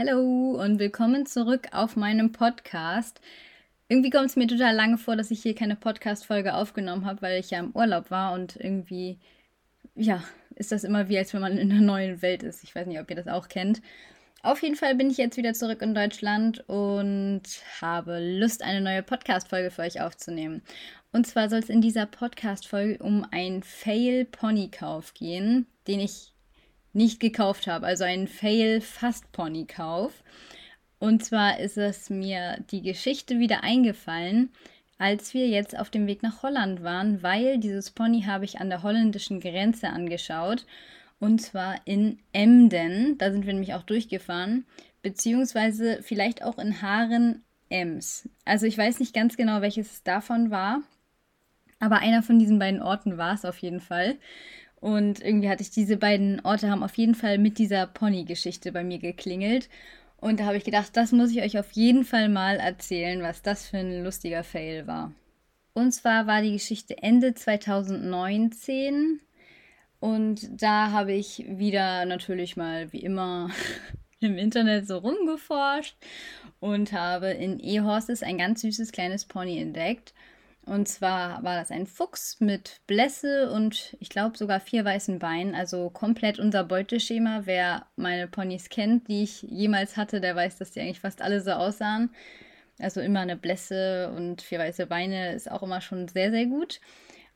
Hallo und willkommen zurück auf meinem Podcast. Irgendwie kommt es mir total lange vor, dass ich hier keine Podcast-Folge aufgenommen habe, weil ich ja im Urlaub war und irgendwie, ja, ist das immer wie, als wenn man in einer neuen Welt ist. Ich weiß nicht, ob ihr das auch kennt. Auf jeden Fall bin ich jetzt wieder zurück in Deutschland und habe Lust, eine neue Podcast-Folge für euch aufzunehmen. Und zwar soll es in dieser Podcast-Folge um einen Fail-Pony-Kauf gehen, den ich nicht gekauft habe. Also ein Fail-Fast-Pony-Kauf. Und zwar ist es mir die Geschichte wieder eingefallen, als wir jetzt auf dem Weg nach Holland waren, weil dieses Pony habe ich an der holländischen Grenze angeschaut. Und zwar in Emden. Da sind wir nämlich auch durchgefahren. Beziehungsweise vielleicht auch in Haaren Ems. Also ich weiß nicht ganz genau, welches davon war. Aber einer von diesen beiden Orten war es auf jeden Fall. Und irgendwie hatte ich diese beiden Orte haben auf jeden Fall mit dieser Pony-Geschichte bei mir geklingelt. Und da habe ich gedacht, das muss ich euch auf jeden Fall mal erzählen, was das für ein lustiger Fail war. Und zwar war die Geschichte Ende 2019. Und da habe ich wieder natürlich mal wie immer im Internet so rumgeforscht und habe in E-Horses ein ganz süßes kleines Pony entdeckt. Und zwar war das ein Fuchs mit Blässe und ich glaube sogar vier weißen Beinen, also komplett unser Beuteschema. Wer meine Ponys kennt, die ich jemals hatte, der weiß, dass die eigentlich fast alle so aussahen. Also immer eine Blässe und vier weiße Beine ist auch immer schon sehr, sehr gut.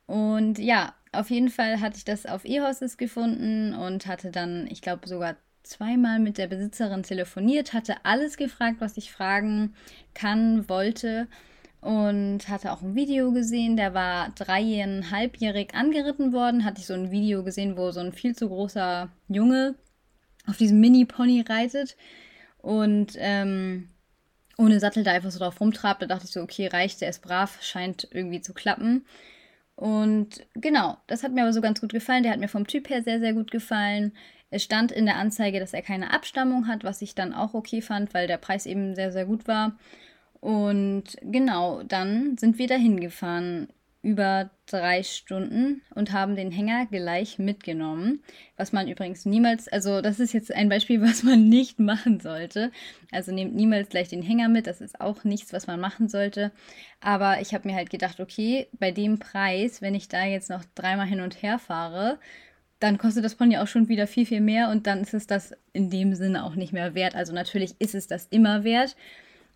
Und ja, auf jeden Fall hatte ich das auf E-Horses gefunden und hatte dann, ich glaube, sogar zweimal mit der Besitzerin telefoniert, hatte alles gefragt, was ich fragen kann, wollte und hatte auch ein Video gesehen, der war dreieinhalbjährig angeritten worden. Hatte ich so ein Video gesehen, wo so ein viel zu großer Junge auf diesem Mini-Pony reitet und ähm, ohne Sattel da einfach so drauf rumtrabt. Da dachte ich so, okay, reicht, der ist brav, scheint irgendwie zu klappen. Und genau, das hat mir aber so ganz gut gefallen. Der hat mir vom Typ her sehr, sehr gut gefallen. Es stand in der Anzeige, dass er keine Abstammung hat, was ich dann auch okay fand, weil der Preis eben sehr, sehr gut war. Und genau, dann sind wir dahin gefahren über drei Stunden und haben den Hänger gleich mitgenommen. Was man übrigens niemals, also das ist jetzt ein Beispiel, was man nicht machen sollte. Also nehmt niemals gleich den Hänger mit, das ist auch nichts, was man machen sollte. Aber ich habe mir halt gedacht, okay, bei dem Preis, wenn ich da jetzt noch dreimal hin und her fahre, dann kostet das Pony auch schon wieder viel, viel mehr und dann ist es das in dem Sinne auch nicht mehr wert. Also natürlich ist es das immer wert.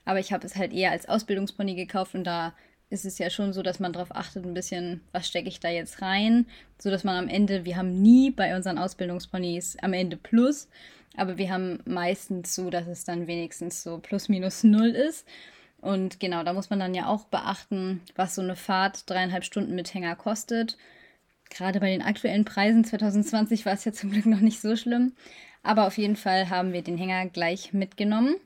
Aber ich habe es halt eher als Ausbildungspony gekauft und da ist es ja schon so, dass man darauf achtet, ein bisschen, was stecke ich da jetzt rein, so dass man am Ende, wir haben nie bei unseren Ausbildungsponys am Ende Plus, aber wir haben meistens so, dass es dann wenigstens so plus minus null ist. Und genau, da muss man dann ja auch beachten, was so eine Fahrt dreieinhalb Stunden mit Hänger kostet. Gerade bei den aktuellen Preisen 2020 war es ja zum Glück noch nicht so schlimm. Aber auf jeden Fall haben wir den Hänger gleich mitgenommen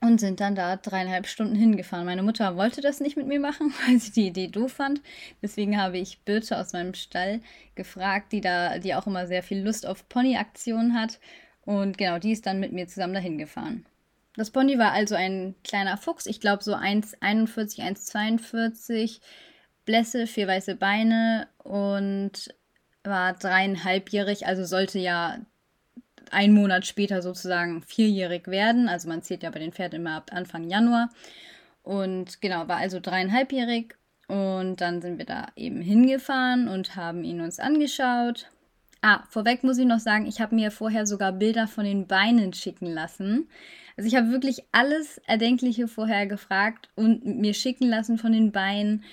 und sind dann da dreieinhalb Stunden hingefahren. Meine Mutter wollte das nicht mit mir machen, weil sie die Idee doof fand. Deswegen habe ich Birte aus meinem Stall gefragt, die da, die auch immer sehr viel Lust auf Pony-Aktionen hat. Und genau, die ist dann mit mir zusammen dahin gefahren. Das Pony war also ein kleiner Fuchs, ich glaube so 1,41, 1,42, Blässe, vier weiße Beine und war dreieinhalbjährig, also sollte ja ein Monat später sozusagen vierjährig werden. Also man zählt ja bei den Pferden immer ab Anfang Januar. Und genau, war also dreieinhalbjährig. Und dann sind wir da eben hingefahren und haben ihn uns angeschaut. Ah, vorweg muss ich noch sagen, ich habe mir vorher sogar Bilder von den Beinen schicken lassen. Also ich habe wirklich alles Erdenkliche vorher gefragt und mir schicken lassen von den Beinen.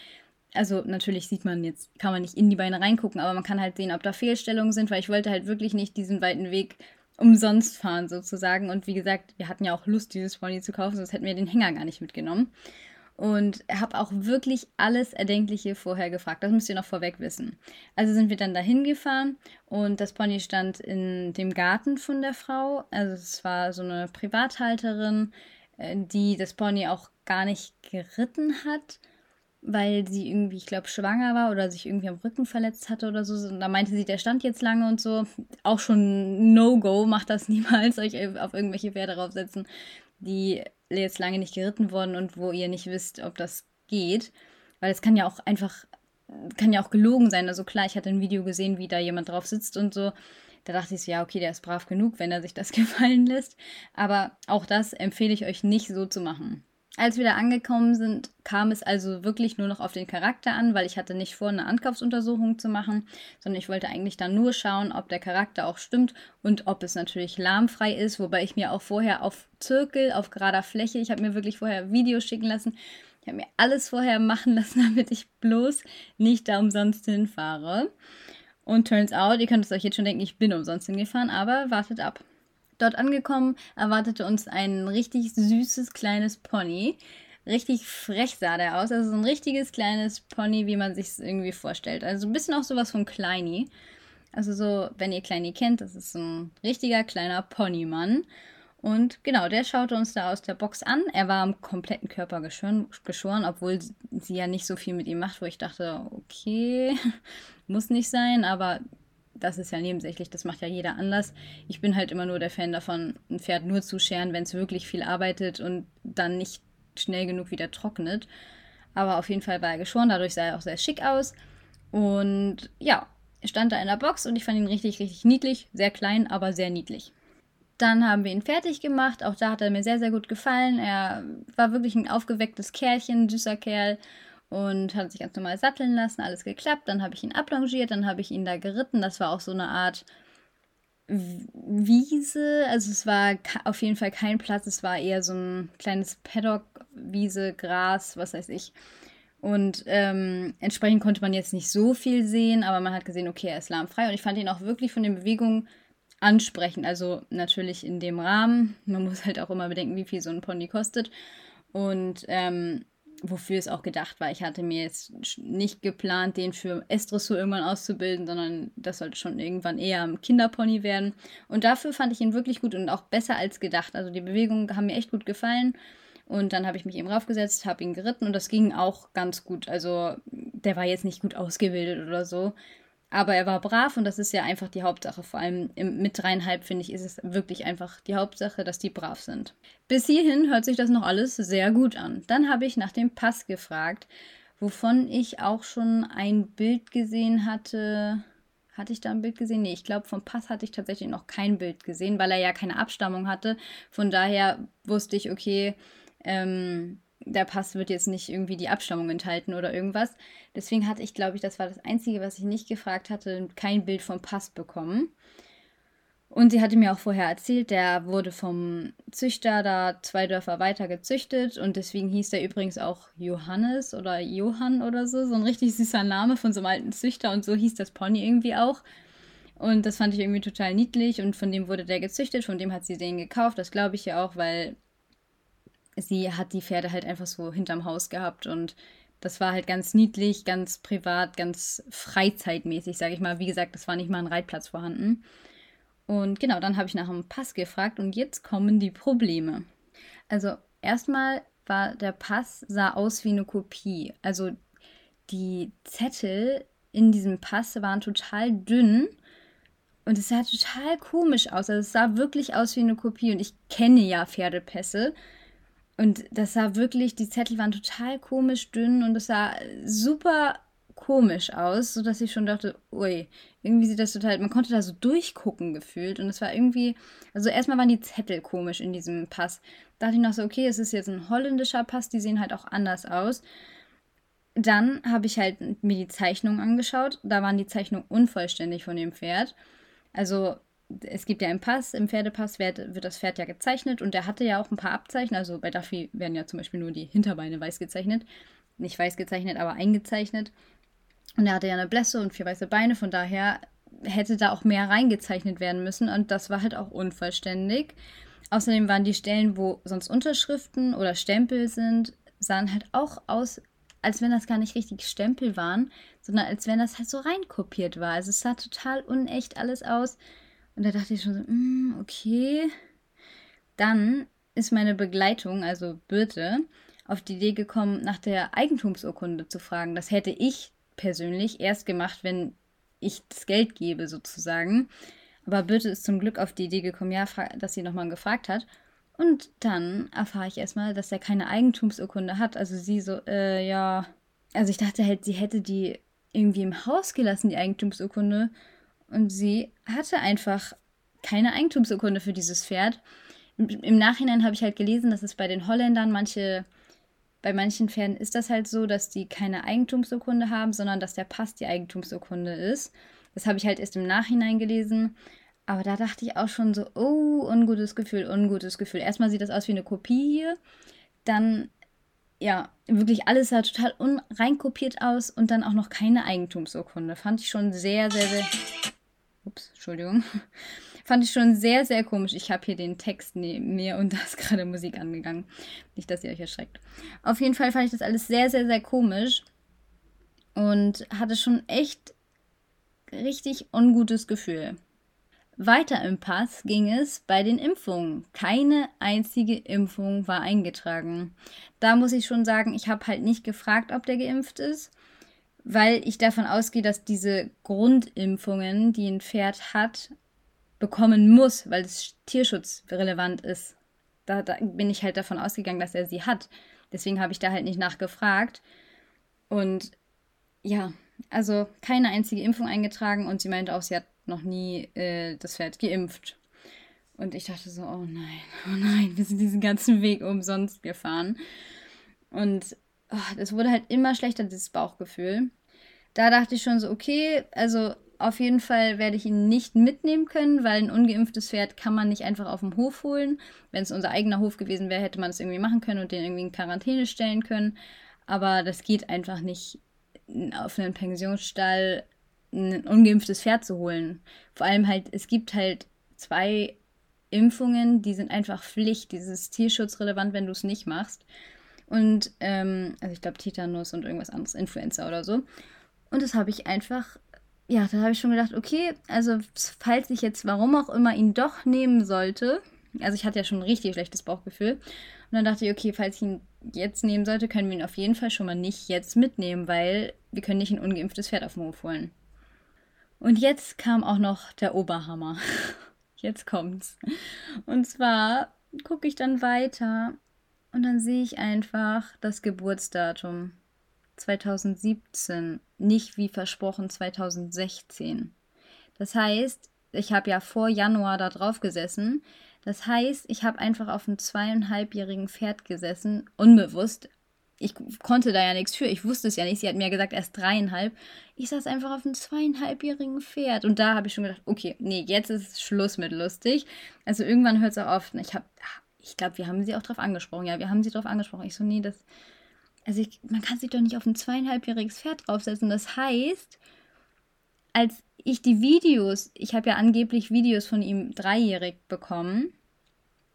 Also natürlich sieht man jetzt, kann man nicht in die Beine reingucken, aber man kann halt sehen, ob da Fehlstellungen sind, weil ich wollte halt wirklich nicht diesen weiten Weg umsonst fahren sozusagen. Und wie gesagt, wir hatten ja auch Lust, dieses Pony zu kaufen, sonst hätten wir den Hänger gar nicht mitgenommen. Und habe auch wirklich alles Erdenkliche vorher gefragt. Das müsst ihr noch vorweg wissen. Also sind wir dann dahin gefahren und das Pony stand in dem Garten von der Frau. Also es war so eine Privathalterin, äh, die das Pony auch gar nicht geritten hat weil sie irgendwie, ich glaube, schwanger war oder sich irgendwie am Rücken verletzt hatte oder so. Und da meinte sie, der stand jetzt lange und so. Auch schon No-Go, macht das niemals, euch auf irgendwelche Pferde draufsetzen, die jetzt lange nicht geritten wurden und wo ihr nicht wisst, ob das geht. Weil es kann ja auch einfach, kann ja auch gelogen sein. Also klar, ich hatte ein Video gesehen, wie da jemand drauf sitzt und so. Da dachte ich so, ja, okay, der ist brav genug, wenn er sich das gefallen lässt. Aber auch das empfehle ich euch nicht so zu machen. Als wir da angekommen sind, kam es also wirklich nur noch auf den Charakter an, weil ich hatte nicht vor, eine Ankaufsuntersuchung zu machen, sondern ich wollte eigentlich dann nur schauen, ob der Charakter auch stimmt und ob es natürlich lahmfrei ist, wobei ich mir auch vorher auf Zirkel, auf gerader Fläche, ich habe mir wirklich vorher Videos schicken lassen, ich habe mir alles vorher machen lassen, damit ich bloß nicht da umsonst hinfahre. Und turns out, ihr könnt es euch jetzt schon denken, ich bin umsonst hingefahren, aber wartet ab. Dort angekommen erwartete uns ein richtig süßes kleines Pony. Richtig frech sah der aus. Also so ein richtiges kleines Pony, wie man sich es irgendwie vorstellt. Also ein bisschen auch sowas von Kleini. Also so, wenn ihr Kleini kennt, das ist ein richtiger kleiner Ponymann. Und genau, der schaute uns da aus der Box an. Er war am kompletten Körper geschoren, geschoren, obwohl sie ja nicht so viel mit ihm macht, wo ich dachte, okay, muss nicht sein, aber das ist ja nebensächlich, das macht ja jeder anders. Ich bin halt immer nur der Fan davon, ein Pferd nur zu scheren, wenn es wirklich viel arbeitet und dann nicht schnell genug wieder trocknet. Aber auf jeden Fall war er geschoren, dadurch sah er auch sehr schick aus. Und ja, er stand da in der Box und ich fand ihn richtig, richtig niedlich. Sehr klein, aber sehr niedlich. Dann haben wir ihn fertig gemacht. Auch da hat er mir sehr, sehr gut gefallen. Er war wirklich ein aufgewecktes Kerlchen, süßer Kerl und hat sich ganz normal satteln lassen, alles geklappt. Dann habe ich ihn ablongiert, dann habe ich ihn da geritten. Das war auch so eine Art Wiese. Also es war auf jeden Fall kein Platz, es war eher so ein kleines Paddock, Wiese, Gras, was weiß ich. Und ähm, entsprechend konnte man jetzt nicht so viel sehen, aber man hat gesehen, okay, er ist lahmfrei. Und ich fand ihn auch wirklich von den Bewegungen ansprechend. Also natürlich in dem Rahmen. Man muss halt auch immer bedenken, wie viel so ein Pony kostet. Und ähm, wofür es auch gedacht war. Ich hatte mir jetzt nicht geplant, den für S-Dressur irgendwann auszubilden, sondern das sollte schon irgendwann eher ein Kinderpony werden. Und dafür fand ich ihn wirklich gut und auch besser als gedacht. Also die Bewegungen haben mir echt gut gefallen. Und dann habe ich mich eben raufgesetzt, habe ihn geritten und das ging auch ganz gut. Also der war jetzt nicht gut ausgebildet oder so. Aber er war brav und das ist ja einfach die Hauptsache. Vor allem mit dreieinhalb, finde ich, ist es wirklich einfach die Hauptsache, dass die brav sind. Bis hierhin hört sich das noch alles sehr gut an. Dann habe ich nach dem Pass gefragt, wovon ich auch schon ein Bild gesehen hatte. Hatte ich da ein Bild gesehen? Nee, ich glaube, vom Pass hatte ich tatsächlich noch kein Bild gesehen, weil er ja keine Abstammung hatte. Von daher wusste ich, okay, ähm, der Pass wird jetzt nicht irgendwie die Abstammung enthalten oder irgendwas. Deswegen hatte ich, glaube ich, das war das Einzige, was ich nicht gefragt hatte, kein Bild vom Pass bekommen. Und sie hatte mir auch vorher erzählt, der wurde vom Züchter da zwei Dörfer weiter gezüchtet und deswegen hieß der übrigens auch Johannes oder Johann oder so. So ein richtig süßer Name von so einem alten Züchter und so hieß das Pony irgendwie auch. Und das fand ich irgendwie total niedlich und von dem wurde der gezüchtet, von dem hat sie den gekauft. Das glaube ich ja auch, weil sie hat die Pferde halt einfach so hinterm Haus gehabt und das war halt ganz niedlich, ganz privat, ganz freizeitmäßig, sage ich mal. Wie gesagt, es war nicht mal ein Reitplatz vorhanden. Und genau, dann habe ich nach einem Pass gefragt und jetzt kommen die Probleme. Also erstmal war der Pass sah aus wie eine Kopie. Also die Zettel in diesem Pass waren total dünn und es sah total komisch aus. Also es sah wirklich aus wie eine Kopie und ich kenne ja Pferdepässe und das sah wirklich, die Zettel waren total komisch dünn und es sah super komisch aus, sodass ich schon dachte, ui, irgendwie sieht das total, man konnte da so durchgucken gefühlt und es war irgendwie, also erstmal waren die Zettel komisch in diesem Pass. Da dachte ich noch so, okay, es ist jetzt ein holländischer Pass, die sehen halt auch anders aus. Dann habe ich halt mir die Zeichnung angeschaut, da waren die Zeichnungen unvollständig von dem Pferd. Also es gibt ja im Pass, im Pferdepass wird, wird, das Pferd ja gezeichnet und der hatte ja auch ein paar Abzeichen. Also bei Duffy werden ja zum Beispiel nur die Hinterbeine weiß gezeichnet. Nicht weiß gezeichnet, aber eingezeichnet. Und er hatte ja eine Blässe und vier weiße Beine, von daher hätte da auch mehr reingezeichnet werden müssen und das war halt auch unvollständig. Außerdem waren die Stellen, wo sonst Unterschriften oder Stempel sind, sahen halt auch aus, als wenn das gar nicht richtig Stempel waren, sondern als wenn das halt so reinkopiert war. Also es sah total unecht alles aus. Und da dachte ich schon so, mm, okay. Dann ist meine Begleitung, also Birte, auf die Idee gekommen, nach der Eigentumsurkunde zu fragen. Das hätte ich persönlich erst gemacht, wenn ich das Geld gebe, sozusagen. Aber Birte ist zum Glück auf die Idee gekommen, ja, dass sie nochmal gefragt hat. Und dann erfahre ich erstmal, dass er keine Eigentumsurkunde hat. Also sie so, äh, ja. Also ich dachte halt, sie hätte die irgendwie im Haus gelassen, die Eigentumsurkunde. Und sie hatte einfach keine Eigentumsurkunde für dieses Pferd. Im Nachhinein habe ich halt gelesen, dass es bei den Holländern manche, bei manchen Pferden ist das halt so, dass die keine Eigentumsurkunde haben, sondern dass der Pass die Eigentumsurkunde ist. Das habe ich halt erst im Nachhinein gelesen. Aber da dachte ich auch schon so, oh, ungutes Gefühl, ungutes Gefühl. Erstmal sieht das aus wie eine Kopie hier. Dann, ja, wirklich alles sah total reinkopiert aus und dann auch noch keine Eigentumsurkunde. Fand ich schon sehr, sehr, sehr. Ups, Entschuldigung. Fand ich schon sehr, sehr komisch. Ich habe hier den Text neben mir und da ist gerade Musik angegangen. Nicht, dass ihr euch erschreckt. Auf jeden Fall fand ich das alles sehr, sehr, sehr komisch. Und hatte schon echt richtig ungutes Gefühl. Weiter im Pass ging es bei den Impfungen. Keine einzige Impfung war eingetragen. Da muss ich schon sagen, ich habe halt nicht gefragt, ob der geimpft ist, weil ich davon ausgehe, dass diese Grundimpfungen, die ein Pferd hat, bekommen muss, weil es tierschutzrelevant ist. Da, da bin ich halt davon ausgegangen, dass er sie hat. Deswegen habe ich da halt nicht nachgefragt. Und ja, also keine einzige Impfung eingetragen und sie meinte auch, sie hat noch nie äh, das Pferd geimpft. Und ich dachte so, oh nein, oh nein, wir sind diesen ganzen Weg umsonst gefahren. Und es oh, wurde halt immer schlechter, dieses Bauchgefühl. Da dachte ich schon so, okay, also auf jeden Fall werde ich ihn nicht mitnehmen können, weil ein ungeimpftes Pferd kann man nicht einfach auf dem Hof holen. Wenn es unser eigener Hof gewesen wäre, hätte man es irgendwie machen können und den irgendwie in Quarantäne stellen können. Aber das geht einfach nicht, auf einen Pensionsstall ein ungeimpftes Pferd zu holen. Vor allem halt, es gibt halt zwei Impfungen, die sind einfach Pflicht. Dieses tierschutzrelevant, wenn du es nicht machst. Und, ähm, also ich glaube Tetanus und irgendwas anderes, Influenza oder so. Und das habe ich einfach ja, da habe ich schon gedacht, okay, also falls ich jetzt warum auch immer ihn doch nehmen sollte, also ich hatte ja schon ein richtig schlechtes Bauchgefühl. Und dann dachte ich, okay, falls ich ihn jetzt nehmen sollte, können wir ihn auf jeden Fall schon mal nicht jetzt mitnehmen, weil wir können nicht ein ungeimpftes Pferd auf den Hof holen. Und jetzt kam auch noch der Oberhammer. Jetzt kommt's. Und zwar gucke ich dann weiter und dann sehe ich einfach das Geburtsdatum. 2017, nicht wie versprochen 2016. Das heißt, ich habe ja vor Januar da drauf gesessen. Das heißt, ich habe einfach auf einem zweieinhalbjährigen Pferd gesessen, unbewusst. Ich konnte da ja nichts für. Ich wusste es ja nicht. Sie hat mir gesagt, erst dreieinhalb. Ich saß einfach auf einem zweieinhalbjährigen Pferd. Und da habe ich schon gedacht, okay, nee, jetzt ist Schluss mit lustig. Also irgendwann hört es auch auf. Ich ich glaube, wir haben sie auch drauf angesprochen. Ja, wir haben sie drauf angesprochen. Ich so, nee, das, also ich, man kann sich doch nicht auf ein zweieinhalbjähriges Pferd draufsetzen. Das heißt, als ich die Videos, ich habe ja angeblich Videos von ihm dreijährig bekommen,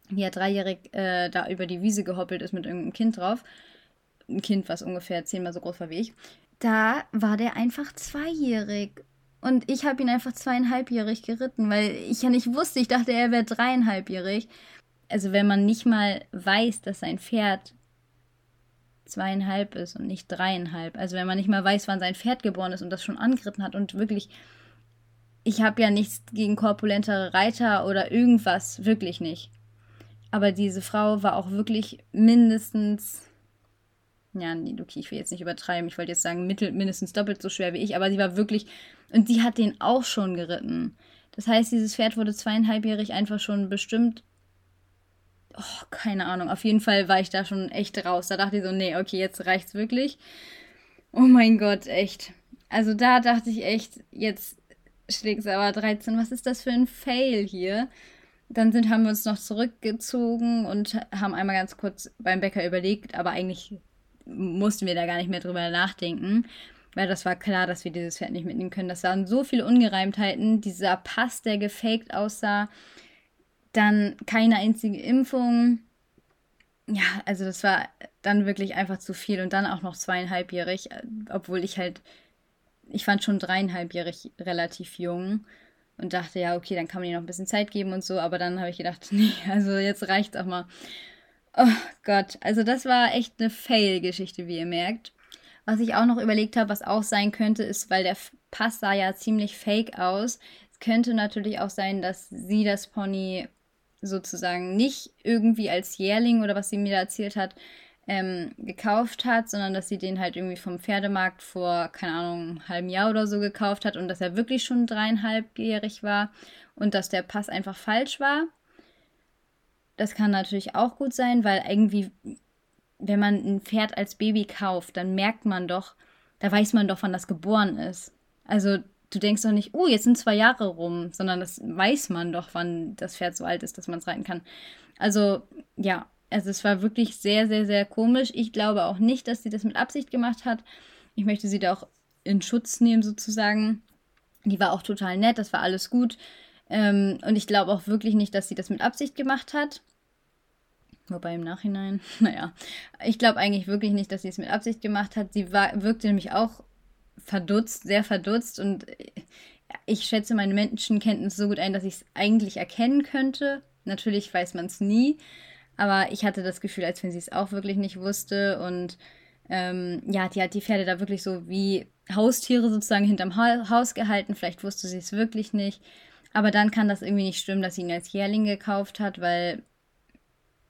wie er dreijährig äh, da über die Wiese gehoppelt ist mit irgendeinem Kind drauf. Ein Kind, was ungefähr zehnmal so groß war wie ich. Da war der einfach zweijährig. Und ich habe ihn einfach zweieinhalbjährig geritten, weil ich ja nicht wusste, ich dachte, er wäre dreieinhalbjährig. Also wenn man nicht mal weiß, dass sein Pferd zweieinhalb ist und nicht dreieinhalb. Also wenn man nicht mal weiß, wann sein Pferd geboren ist und das schon angeritten hat und wirklich, ich habe ja nichts gegen korpulentere Reiter oder irgendwas, wirklich nicht. Aber diese Frau war auch wirklich mindestens, ja, nee, okay, ich will jetzt nicht übertreiben, ich wollte jetzt sagen, mittel, mindestens doppelt so schwer wie ich, aber sie war wirklich, und sie hat den auch schon geritten. Das heißt, dieses Pferd wurde zweieinhalbjährig einfach schon bestimmt oh, keine Ahnung. Auf jeden Fall war ich da schon echt raus. Da dachte ich so, nee, okay, jetzt reicht's wirklich. Oh mein Gott, echt. Also da dachte ich echt, jetzt schlägt's aber 13. Was ist das für ein Fail hier? Dann sind, haben wir uns noch zurückgezogen und haben einmal ganz kurz beim Bäcker überlegt, aber eigentlich mussten wir da gar nicht mehr drüber nachdenken, weil das war klar, dass wir dieses Pferd nicht mitnehmen können. Das waren so viele Ungereimtheiten. Dieser Pass, der gefaked aussah, dann keine einzige Impfung. Ja, also das war dann wirklich einfach zu viel und dann auch noch zweieinhalbjährig, obwohl ich halt, ich fand schon dreieinhalbjährig relativ jung und dachte, ja, okay, dann kann man ihr noch ein bisschen Zeit geben und so, aber dann habe ich gedacht, nee, also jetzt reicht's auch mal. Oh Gott, also das war echt eine Fail-Geschichte, wie ihr merkt. Was ich auch noch überlegt habe, was auch sein könnte, ist, weil der Pass sah ja ziemlich fake aus. Es könnte natürlich auch sein, dass sie das Pony sozusagen nicht irgendwie als Jährling oder was sie mir da erzählt hat, ähm, gekauft hat, sondern dass sie den halt irgendwie vom Pferdemarkt vor, keine Ahnung, einem halben Jahr oder so gekauft hat und dass er wirklich schon dreieinhalbjährig war und dass der Pass einfach falsch war. Das kann natürlich auch gut sein, weil irgendwie, wenn man ein Pferd als Baby kauft, dann merkt man doch, da weiß man doch, wann das geboren ist. Also du denkst doch nicht, oh, jetzt sind zwei Jahre rum, sondern das weiß man doch, wann das Pferd so alt ist, dass man es reiten kann. Also ja, also es war wirklich sehr, sehr, sehr komisch. Ich glaube auch nicht, dass sie das mit Absicht gemacht hat. Ich möchte sie da auch in Schutz nehmen, sozusagen. Die war auch total nett, das war alles gut. Ähm, und ich glaube auch wirklich nicht, dass sie das mit Absicht gemacht hat. Wobei im Nachhinein, naja, ich glaube eigentlich wirklich nicht, dass sie es mit Absicht gemacht hat. Sie war, wirkte nämlich auch verdutzt, sehr verdutzt und ich schätze meine Menschenkenntnis so gut ein, dass ich es eigentlich erkennen könnte. Natürlich weiß man es nie, aber ich hatte das Gefühl, als wenn sie es auch wirklich nicht wusste und ähm, ja, die hat die Pferde da wirklich so wie Haustiere sozusagen hinterm ha Haus gehalten. Vielleicht wusste sie es wirklich nicht. Aber dann kann das irgendwie nicht stimmen, dass sie ihn als Jährling gekauft hat, weil,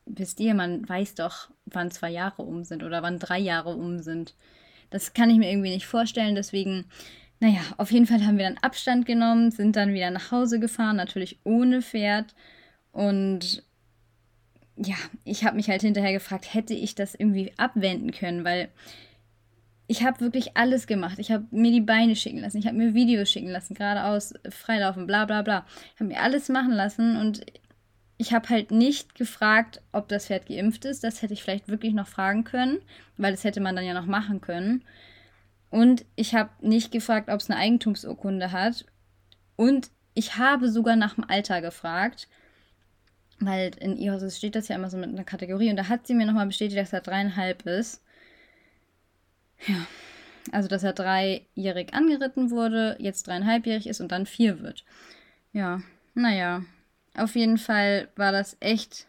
wisst ihr, man weiß doch, wann zwei Jahre um sind oder wann drei Jahre um sind. Das kann ich mir irgendwie nicht vorstellen. Deswegen, naja, auf jeden Fall haben wir dann Abstand genommen, sind dann wieder nach Hause gefahren, natürlich ohne Pferd. Und ja, ich habe mich halt hinterher gefragt, hätte ich das irgendwie abwenden können, weil ich habe wirklich alles gemacht. Ich habe mir die Beine schicken lassen, ich habe mir Videos schicken lassen, geradeaus, freilaufen, bla bla bla. Ich habe mir alles machen lassen und ich habe halt nicht gefragt, ob das Pferd geimpft ist. Das hätte ich vielleicht wirklich noch fragen können, weil das hätte man dann ja noch machen können. Und ich habe nicht gefragt, ob es eine Eigentumsurkunde hat. Und ich habe sogar nach dem Alter gefragt, weil in IHOS steht das ja immer so mit einer Kategorie. Und da hat sie mir nochmal bestätigt, dass er dreieinhalb ist. Ja, also dass er dreijährig angeritten wurde, jetzt dreieinhalbjährig ist und dann vier wird. Ja, naja, auf jeden Fall war das echt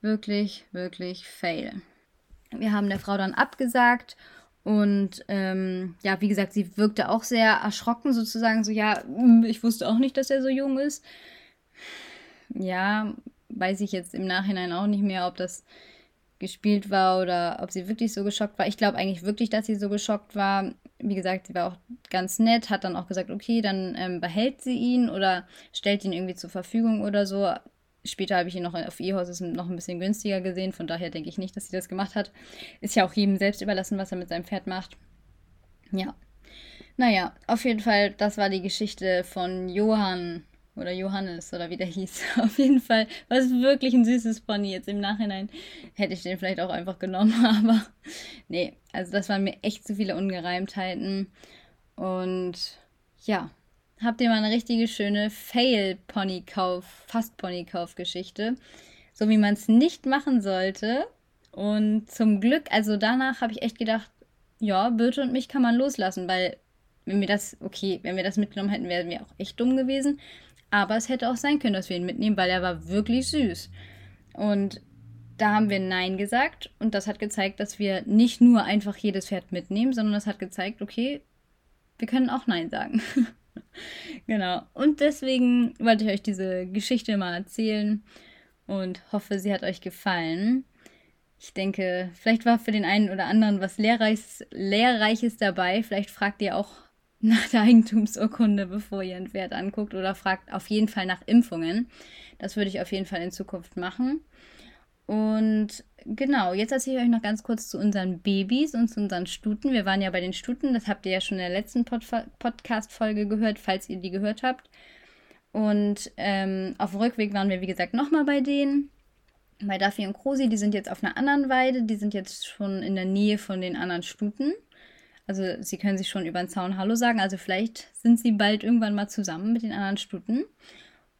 wirklich, wirklich fail. Wir haben der Frau dann abgesagt und ähm, ja, wie gesagt, sie wirkte auch sehr erschrocken sozusagen. So, ja, hm, ich wusste auch nicht, dass er so jung ist. Ja, weiß ich jetzt im Nachhinein auch nicht mehr, ob das gespielt war oder ob sie wirklich so geschockt war. Ich glaube eigentlich wirklich, dass sie so geschockt war. Wie gesagt, sie war auch ganz nett, hat dann auch gesagt, okay, dann ähm, behält sie ihn oder stellt ihn irgendwie zur Verfügung oder so. Später habe ich ihn noch auf E-Horses noch ein bisschen günstiger gesehen, von daher denke ich nicht, dass sie das gemacht hat. Ist ja auch jedem selbst überlassen, was er mit seinem Pferd macht. Ja. Naja, auf jeden Fall, das war die Geschichte von Johann oder Johannes oder wie der hieß. Auf jeden Fall war es wirklich ein süßes Pony. Jetzt im Nachhinein hätte ich den vielleicht auch einfach genommen, aber nee, also das waren mir echt zu viele Ungereimtheiten. Und ja, habt ihr mal eine richtige schöne Fail-Pony-Kauf, Fast-Pony-Kauf-Geschichte. So wie man es nicht machen sollte. Und zum Glück, also danach habe ich echt gedacht, ja, Birte und mich kann man loslassen, weil wenn wir das, okay, wenn wir das mitgenommen hätten, wären wir auch echt dumm gewesen. Aber es hätte auch sein können, dass wir ihn mitnehmen, weil er war wirklich süß. Und da haben wir Nein gesagt und das hat gezeigt, dass wir nicht nur einfach jedes Pferd mitnehmen, sondern das hat gezeigt, okay, wir können auch Nein sagen. genau. Und deswegen wollte ich euch diese Geschichte mal erzählen und hoffe, sie hat euch gefallen. Ich denke, vielleicht war für den einen oder anderen was Lehrreiches, Lehrreiches dabei. Vielleicht fragt ihr auch nach der Eigentumsurkunde, bevor ihr ein Pferd anguckt oder fragt auf jeden Fall nach Impfungen. Das würde ich auf jeden Fall in Zukunft machen. Und genau, jetzt erzähle ich euch noch ganz kurz zu unseren Babys und zu unseren Stuten. Wir waren ja bei den Stuten, das habt ihr ja schon in der letzten Pod Podcast-Folge gehört, falls ihr die gehört habt. Und ähm, auf dem Rückweg waren wir, wie gesagt, nochmal bei denen. Bei Duffy und Krosi, die sind jetzt auf einer anderen Weide, die sind jetzt schon in der Nähe von den anderen Stuten. Also sie können sich schon über den Zaun Hallo sagen. Also vielleicht sind sie bald irgendwann mal zusammen mit den anderen Stuten.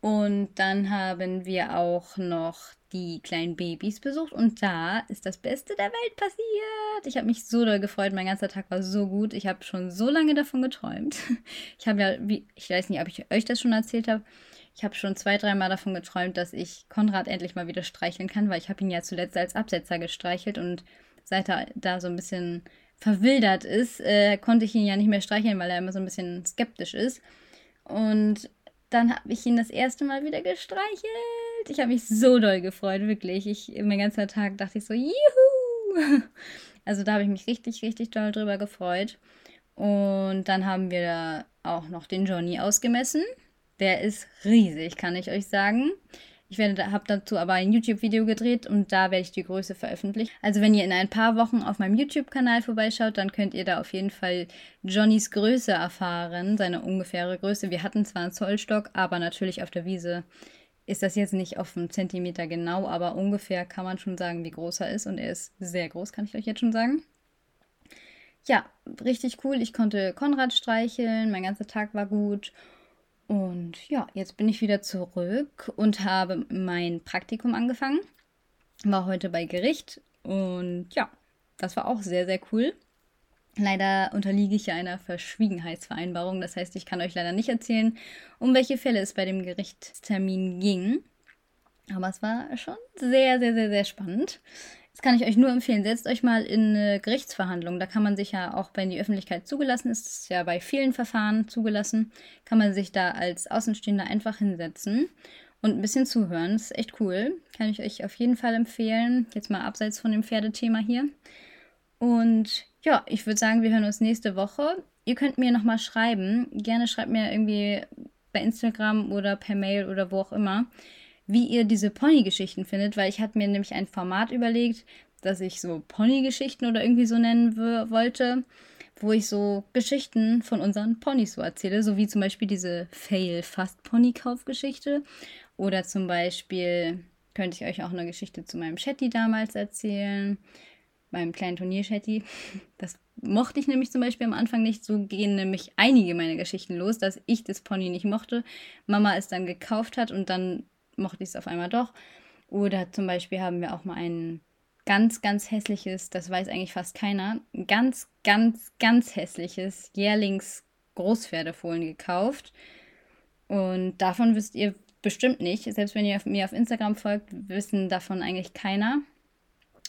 Und dann haben wir auch noch die kleinen Babys besucht und da ist das Beste der Welt passiert. Ich habe mich so doll gefreut, mein ganzer Tag war so gut. Ich habe schon so lange davon geträumt. Ich habe ja, wie, ich weiß nicht, ob ich euch das schon erzählt habe, ich habe schon zwei, dreimal davon geträumt, dass ich Konrad endlich mal wieder streicheln kann, weil ich habe ihn ja zuletzt als Absetzer gestreichelt und seit er da so ein bisschen verwildert ist, äh, konnte ich ihn ja nicht mehr streicheln, weil er immer so ein bisschen skeptisch ist. Und dann habe ich ihn das erste Mal wieder gestreichelt. Ich habe mich so doll gefreut, wirklich. Ich, mein ganzer Tag dachte ich so, juhu! Also da habe ich mich richtig, richtig toll drüber gefreut. Und dann haben wir auch noch den Johnny ausgemessen. Der ist riesig, kann ich euch sagen. Ich habe dazu aber ein YouTube-Video gedreht und da werde ich die Größe veröffentlichen. Also wenn ihr in ein paar Wochen auf meinem YouTube-Kanal vorbeischaut, dann könnt ihr da auf jeden Fall Johnnys Größe erfahren, seine ungefähre Größe. Wir hatten zwar einen Zollstock, aber natürlich auf der Wiese ist das jetzt nicht auf einen Zentimeter genau, aber ungefähr kann man schon sagen, wie groß er ist. Und er ist sehr groß, kann ich euch jetzt schon sagen. Ja, richtig cool. Ich konnte Konrad streicheln, mein ganzer Tag war gut. Und ja, jetzt bin ich wieder zurück und habe mein Praktikum angefangen. War heute bei Gericht und ja, das war auch sehr, sehr cool. Leider unterliege ich ja einer Verschwiegenheitsvereinbarung. Das heißt, ich kann euch leider nicht erzählen, um welche Fälle es bei dem Gerichtstermin ging. Aber es war schon sehr, sehr, sehr, sehr spannend. Das kann ich euch nur empfehlen. Setzt euch mal in eine Gerichtsverhandlung. Da kann man sich ja auch, wenn die Öffentlichkeit zugelassen ist, ist ja bei vielen Verfahren zugelassen, kann man sich da als Außenstehender einfach hinsetzen und ein bisschen zuhören. Das ist echt cool. Kann ich euch auf jeden Fall empfehlen. Jetzt mal abseits von dem Pferdethema hier. Und ja, ich würde sagen, wir hören uns nächste Woche. Ihr könnt mir nochmal schreiben. Gerne schreibt mir irgendwie bei Instagram oder per Mail oder wo auch immer, wie ihr diese Pony-Geschichten findet, weil ich hatte mir nämlich ein Format überlegt, das ich so Pony-Geschichten oder irgendwie so nennen wollte, wo ich so Geschichten von unseren Ponys so erzähle, so wie zum Beispiel diese Fail-Fast-Pony-Kaufgeschichte oder zum Beispiel könnte ich euch auch eine Geschichte zu meinem Shetty damals erzählen beim kleinen Turnier-Shetty. Das mochte ich nämlich zum Beispiel am Anfang nicht. So gehen nämlich einige meiner Geschichten los, dass ich das Pony nicht mochte. Mama es dann gekauft hat und dann mochte ich es auf einmal doch. Oder zum Beispiel haben wir auch mal ein ganz, ganz hässliches, das weiß eigentlich fast keiner, ganz, ganz, ganz hässliches Jährlings-Großpferdefohlen gekauft. Und davon wisst ihr bestimmt nicht. Selbst wenn ihr mir auf Instagram folgt, wissen davon eigentlich keiner.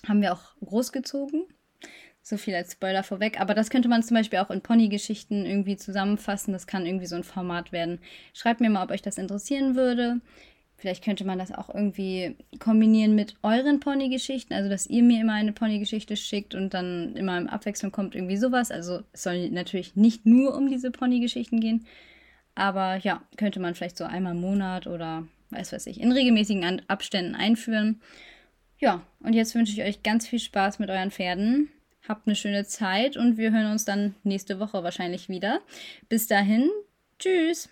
Haben wir auch großgezogen. So viel als Spoiler vorweg. Aber das könnte man zum Beispiel auch in Pony-Geschichten irgendwie zusammenfassen. Das kann irgendwie so ein Format werden. Schreibt mir mal, ob euch das interessieren würde. Vielleicht könnte man das auch irgendwie kombinieren mit euren Pony-Geschichten. Also, dass ihr mir immer eine Pony-Geschichte schickt und dann immer im Abwechslung kommt irgendwie sowas. Also, es soll natürlich nicht nur um diese Pony-Geschichten gehen. Aber ja, könnte man vielleicht so einmal im Monat oder weiß was ich, in regelmäßigen Abständen einführen. Ja, und jetzt wünsche ich euch ganz viel Spaß mit euren Pferden. Habt eine schöne Zeit und wir hören uns dann nächste Woche wahrscheinlich wieder. Bis dahin, tschüss.